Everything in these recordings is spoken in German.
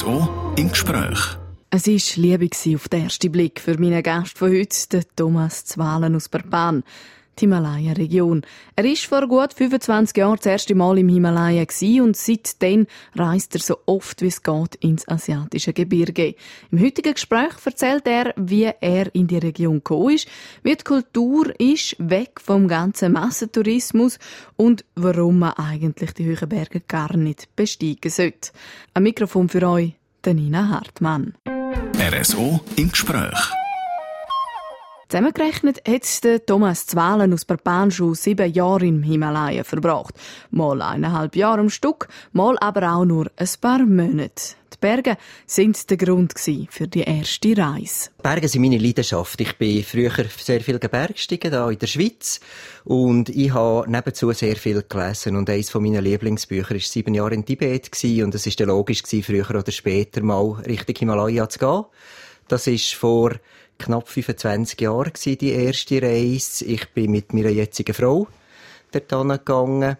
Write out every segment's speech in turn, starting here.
RSO im Gespräch. Es war Liebe auf den ersten Blick für meinen Gast von heute, Thomas Zwalen aus Barban, die Himalaya-Region. Er war vor gut 25 Jahren das erste Mal im Himalaya und seitdem reist er so oft wie es geht ins asiatische Gebirge. Im heutigen Gespräch erzählt er, wie er in die Region gekommen ist, wie die Kultur ist, weg vom ganzen Massentourismus und warum man eigentlich die hohen Berge gar nicht besteigen sollte. Ein Mikrofon für euch, Nina Hartmann. RSO im Gespräch. Zusammengerechnet hat Thomas Zwalen aus Barpan schon sieben Jahre im Himalaya verbracht. Mal eineinhalb Jahre am Stück, mal aber auch nur ein paar Monate. Die Berge sind der Grund für die erste Reise. Berge sind meine Leidenschaft. Ich bin früher sehr viel Bergsteigen da in der Schweiz und ich habe nebenzu sehr viel gelesen und eines von meinen Lieblingsbüchern war sieben Jahre in Tibet und es ist logisch früher oder später mal Richtung Himalaya zu gehen. Das ist vor knapp 25 Jahren die erste Reise. Ich bin mit meiner jetzigen Frau dort gegangen.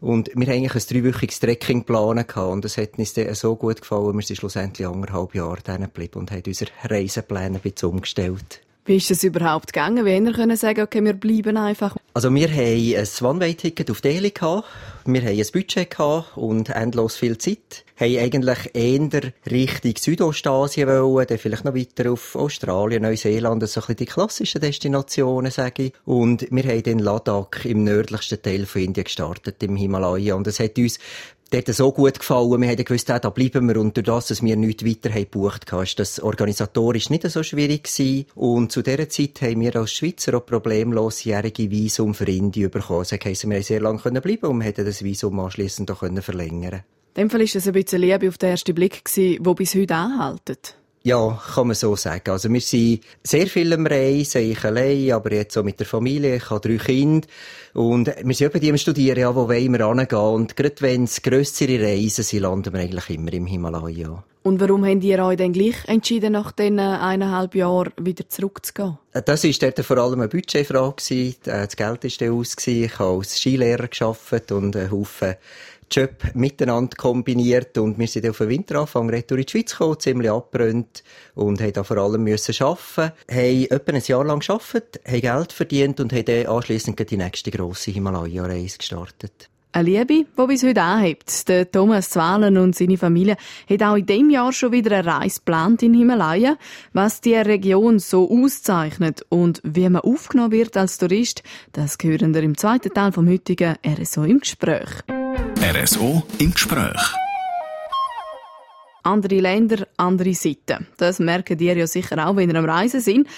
Und wir haben eigentlich ein dreiwöchiges Trekking geplant und es hat uns dann so gut gefallen, wir sind schlussendlich anderthalb Jahre da geblieben und haben unsere Reisepläne ein bisschen umgestellt. Wie ist es überhaupt gegangen? Wie können sagen, okay, wir bleiben einfach? Also wir haben ein One-Way-Ticket auf Delhi gehabt. Wir haben ein Budget gehabt und endlos viel Zeit. Haben eigentlich eher Richtung Südostasien wollen, dann vielleicht noch weiter auf Australien, Neuseeland, so ein bisschen die klassischen Destinationen, sage ich. Und wir haben den Ladakh im nördlichsten Teil von Indien gestartet, im Himalaya. Und es hat uns dort so gut gefallen. Wir haben gewusst, da bleiben wir. Und durch das, dass wir nichts weiter haben gebucht haben, ist das organisatorisch nicht so schwierig gewesen. Und zu dieser Zeit haben wir als Schweizer auch problemlos jährige Visum für Indien bekommen. Das heisst, wir haben sehr lange bleiben und wir das Visum anschliessend auch verlängern In dem Fall war das ein bisschen Liebe auf den ersten Blick, die bis heute anhalten. Ja, kann man so sagen. Also wir sind sehr viel am Reisen, ich allein, aber jetzt auch mit der Familie. Ich habe drei Kinder. Und wir sind eben die am Studieren, ja, wo wollen wir hingehen. Und gerade wenn es grössere Reisen sind, landen wir eigentlich immer im Himalaya. Und warum habt ihr euch dann gleich entschieden, nach diesen eineinhalb Jahren wieder zurückzugehen? Das war dort vor allem eine Budgetfrage. Äh, das Geld war aus. Ich habe als Skilehrer gearbeitet und einen Haufen Job miteinander kombiniert und wir sind auf den Winteranfang retour in die Schweiz gekommen, ziemlich abgebrannt und haben da vor allem müssen arbeiten, haben etwa ein Jahr lang gearbeitet, haben Geld verdient und haben dann anschliessend die nächste grosse Himalaya-Reise gestartet. Eine Liebe, die bis heute anhebt. Der Thomas Zwalen und seine Familie haben auch in diesem Jahr schon wieder eine Reise geplant in Himalaya. Was die Region so auszeichnet und wie man aufgenommen wird als Tourist, das hören wir im zweiten Teil vom heutigen RSO im Gespräch. RSO im Gespräch. Andere Länder, andere Seiten. Das merken ihr ja sicher auch, wenn ihr am Reisen sind.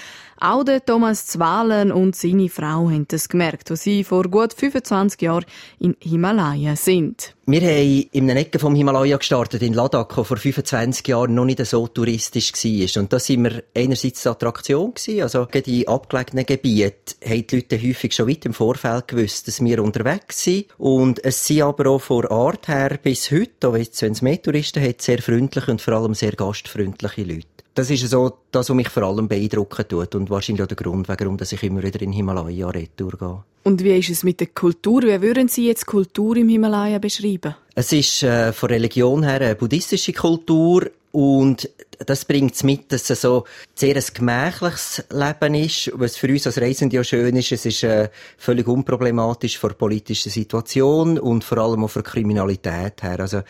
Auch der Thomas Zwalen und seine Frau haben das gemerkt, als sie vor gut 25 Jahren in Himalaya sind. Wir haben in einer Ecke vom Himalaya gestartet, in Ladakh, wo vor 25 Jahren noch nicht so touristisch war. Und da sind wir einerseits eine Attraktion gewesen, also die abgelegenen Gebiete haben die Leute häufig schon weit im Vorfeld gewusst, dass wir unterwegs sind. Und es sind aber auch vor Art her bis heute, wenn es mehr Touristen hat, sehr freundliche und vor allem sehr gastfreundliche Leute. Das ist so das, was mich vor allem beeindrucken tut und wahrscheinlich auch der Grund, warum ich immer wieder in Himalaya retour gehe. Und wie ist es mit der Kultur? Wie würden Sie jetzt Kultur im Himalaya beschreiben? Es ist äh, von Religion her eine buddhistische Kultur und das bringt es mit, dass es so sehr ein gemächliches Leben ist, was für uns als Reisende ja schön ist. Es ist äh, völlig unproblematisch vor politischer Situation und vor allem auch für Kriminalität her. Also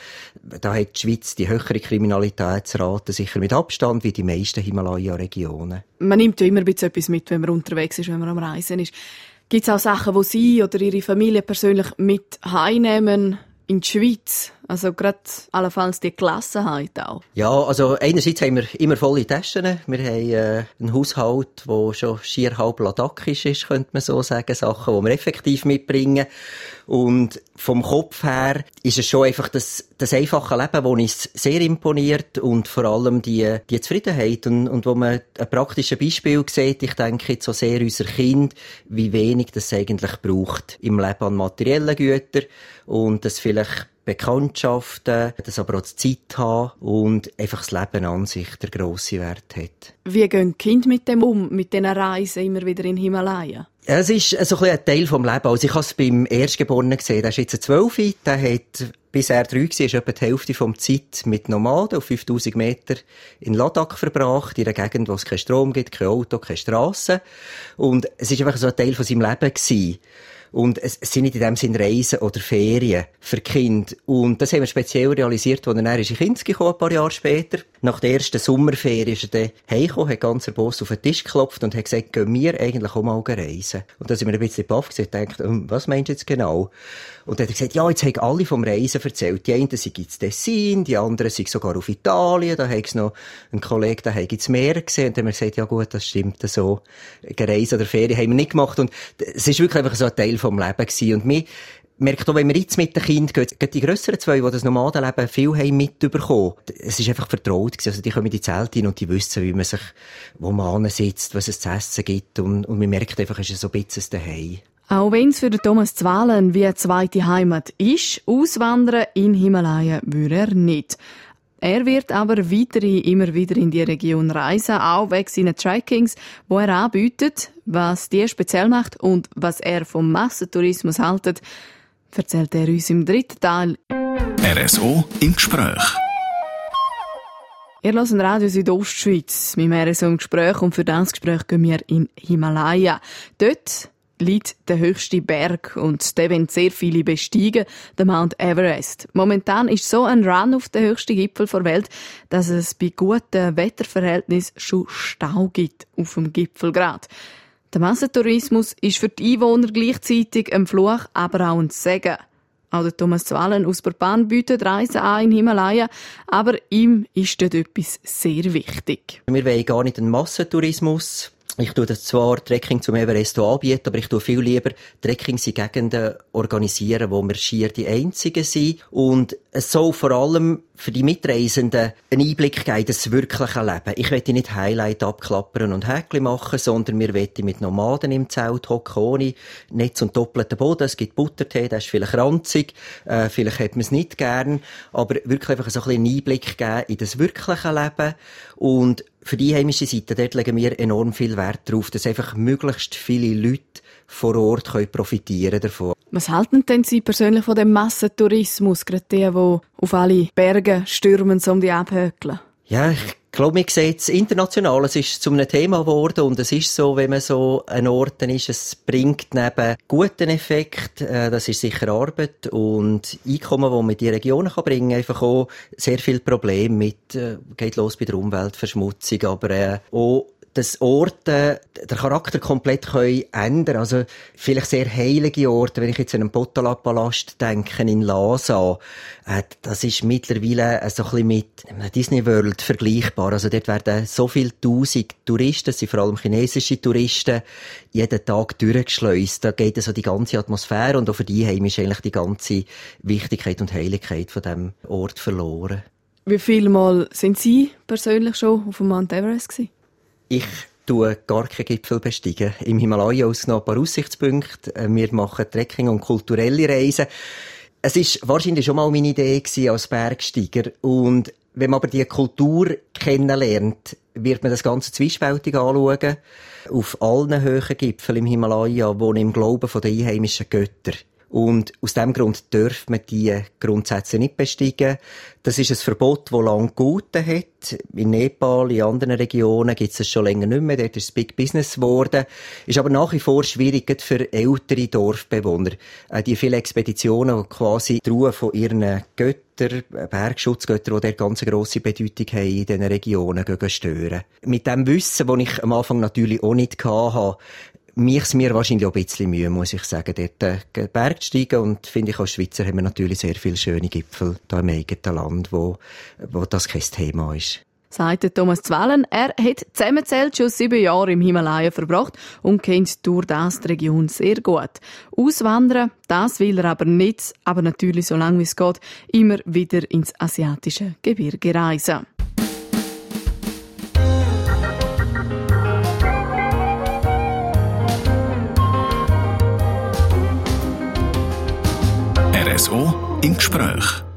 da hat die Schweiz die höhere Kriminalitätsrate sicher mit Abstand wie die meisten Himalaya-Regionen. Man nimmt ja immer etwas mit, wenn man unterwegs ist, wenn man am Reisen ist. Gibt es auch Sachen, die Sie oder Ihre Familie persönlich mit heimnehmen in die Schweiz? Also gerade allenfalls die Gelassenheit auch. Ja, also einerseits haben wir immer volle Taschen. Wir haben äh, einen Haushalt, der schon schier halb ladakisch ist, könnte man so sagen. Sachen, die wir effektiv mitbringen. Und vom Kopf her ist es schon einfach das, das einfache Leben, das uns sehr imponiert und vor allem die, die Zufriedenheit und, und wo man ein praktisches Beispiel sieht, ich denke jetzt so sehr unser Kind, wie wenig das eigentlich braucht im Leben an materiellen Gütern und das vielleicht Bekanntschaften, das aber auch die Zeit haben und einfach das Leben an sich der grosse Wert hat. Wie gehen die Kinder mit dem um, mit diesen Reisen immer wieder in Himalaya? Es ist so ein, ein Teil vom Leben. Also ich habe es beim Erstgeborenen gesehen. Der ist jetzt ein Zwölfe, der hat bis er drei war, ist etwa die Hälfte vom Zeit mit Nomaden auf 5000 Meter in Ladakh verbracht, in einer Gegend, wo es keinen Strom gibt, kein Auto, keine Strasse. Und es ist einfach so ein Teil von seinem Leben gewesen. Und es sind nicht in dem Sinn Reisen oder Ferien für Kind. Und das haben wir speziell realisiert, als er dann in Kinski kam, ein paar Jahre später. Nach der ersten Sommerferie ist er dann heimgekommen, hat ganz Boss auf den Tisch geklopft und hat gesagt, gehen wir eigentlich auch mal reisen. Und da sind wir ein bisschen baff und gedacht, hm, was meinst du jetzt genau? Und dann hat er gesagt, ja, jetzt haben alle vom Reisen erzählt. Die einen sind ins Tessin, die anderen sind sogar auf Italien, da hat es noch einen Kollegen, der hat ins Meer gesehen. Und dann haben wir gesagt, ja gut, das stimmt so. Reise oder Ferien haben wir nicht gemacht. Und es ist wirklich einfach so ein Teil vom Leben gewesen. Und mir merkt auch, wenn wir jetzt mit den Kindern gehen, die grösseren zwei, die das Nomadenleben viel haben mitbekommen, es ist einfach vertraut gewesen. Also die kommen in die Zelte hin und die wissen, wie man sich, wo man sitzt, was es zu essen gibt. Und, und man merkt einfach, es ist so ein bisschen daheim. Auch wenn es für Thomas Zwalen wie eine zweite Heimat ist, auswandern in Himalaya würde er nicht. Er wird aber weiterhin immer wieder in die Region reisen, auch wegen seiner Trackings, wo er anbietet. Was die speziell macht und was er vom Massentourismus haltet, erzählt er uns im dritten Teil. RSO im Gespräch. Ihr hört Radio Südostschweiz. Mit mir RSO im Gespräch und für das Gespräch gehen wir in Himalaya. Dort liegt der höchste Berg und den wollen sehr viele besteigen, der Mount Everest. Momentan ist so ein Run auf den höchsten Gipfel der Welt, dass es bei guten Wetterverhältnissen schon Stau gibt auf dem Gipfelgrad. Der Massentourismus ist für die Einwohner gleichzeitig ein Fluch, aber auch ein Segen. Auch der Thomas Zwallen aus Berpan bietet Reisen an in Himalaya, aber ihm ist dort etwas sehr wichtig. Wir wollen gar nicht einen Massentourismus ich tue das zwar Trekking zum Everest anbieten, aber ich tue viel lieber Trekkings in Gegenden organisieren, wo wir schier die Einzigen sind. Und es soll vor allem für die Mitreisenden einen Einblick geben in das wirkliche Leben. Ich möchte nicht Highlight abklappern und Häkchen machen, sondern wir möchten mit Nomaden im Zelt hocken, ohne Netz und doppelten Boden. Es gibt Buttertee, das ist vielleicht ranzig, äh, vielleicht hat man es nicht gern, aber wirklich einfach so ein bisschen einen Einblick geben in das wirkliche Leben und für die heimische Seite, dort legen wir enorm viel Wert darauf, dass einfach möglichst viele Leute vor Ort können profitieren davon. Was halten denn Sie persönlich von dem Massentourismus, gerade die, die auf alle Berge stürmen, um die abhökeln? Ja, ich ich glaube, man sieht es international, es ist zu einem Thema geworden und es ist so, wenn man so an Orten ist, es bringt neben guten Effekt, äh, das ist sicher Arbeit und Einkommen, wo man in die Regionen kann bringen, einfach auch sehr viel Probleme mit, äh, geht los bei der Umweltverschmutzung, aber äh, auch dass Orte den Charakter komplett können ändern Also vielleicht sehr heilige Orte, wenn ich jetzt an einen Potala-Palast denke, in Lhasa, äh, das ist mittlerweile so ein bisschen mit Disney World vergleichbar. Also dort werden so viele tausend Touristen, sind vor allem chinesische Touristen, jeden Tag durchgeschleust. Da geht so die ganze Atmosphäre und auch für die Heim ist eigentlich die ganze Wichtigkeit und Heiligkeit von dem Ort verloren. Wie viele Mal sind Sie persönlich schon auf dem Mount Everest gewesen? Ich tue gar keinen Gipfel besteigen. Im Himalaya aus noch ein paar Aussichtspunkte. Äh, wir machen Trekking und kulturelle Reisen. Es ist wahrscheinlich schon mal meine Idee gewesen als Bergsteiger. Und wenn man aber die Kultur kennenlernt, wird man das Ganze zwiespältig anschauen. Auf allen höheren Gipfeln im Himalaya wohnen im Glauben den einheimischen Göttern. Und aus dem Grund dürfen wir die Grundsätze nicht besteigen. Das ist ein Verbot, das lange gelten hat. In Nepal, in anderen Regionen gibt es es schon länger nicht mehr. Dort ist es Big Business geworden. Ist aber nach wie vor schwierig für ältere Dorfbewohner. Äh, die vielen Expeditionen, die quasi die Ruhe von ihren Göttern, Bergschutzgötter, die dort ganz grosse Bedeutung haben in diesen Regionen, stören. Mit dem Wissen, das ich am Anfang natürlich auch nicht hatte, mich mir wahrscheinlich auch ein bisschen Mühe, muss ich sagen, dort äh, Berg zu steigen. Und finde ich, als Schweizer haben wir natürlich sehr viele schöne Gipfel hier im eigenen Land, wo, wo das kein Thema ist. Sagt Thomas Zwellen. Er hat zusammenzählt schon sieben Jahre im Himalaya verbracht und kennt durch das die Region sehr gut. Auswandern, das will er aber nicht, aber natürlich, solange wie es geht, immer wieder ins asiatische Gebirge reisen. RSO im Gespräch.